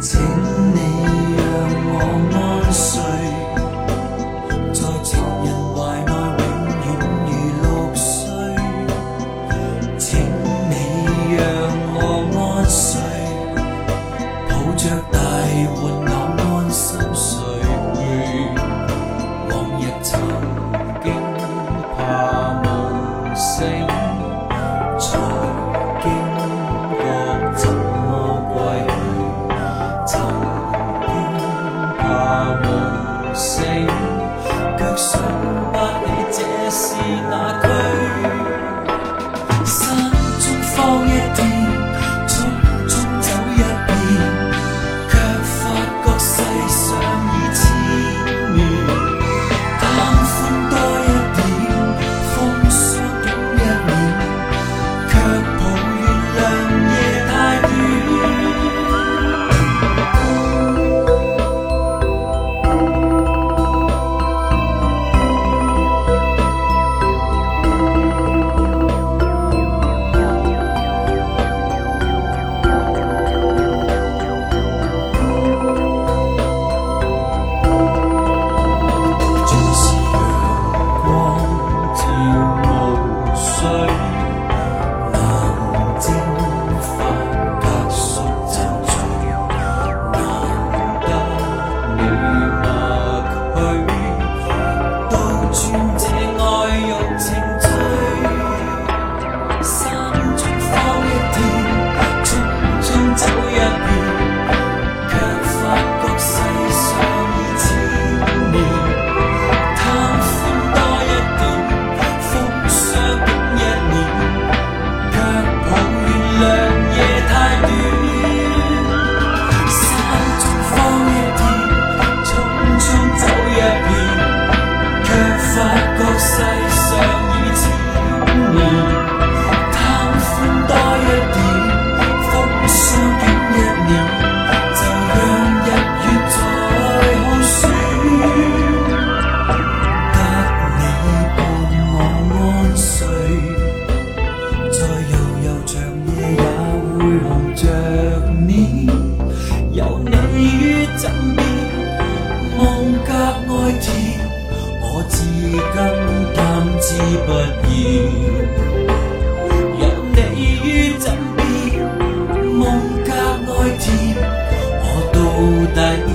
to 让你于枕边梦加爱贴，我到底。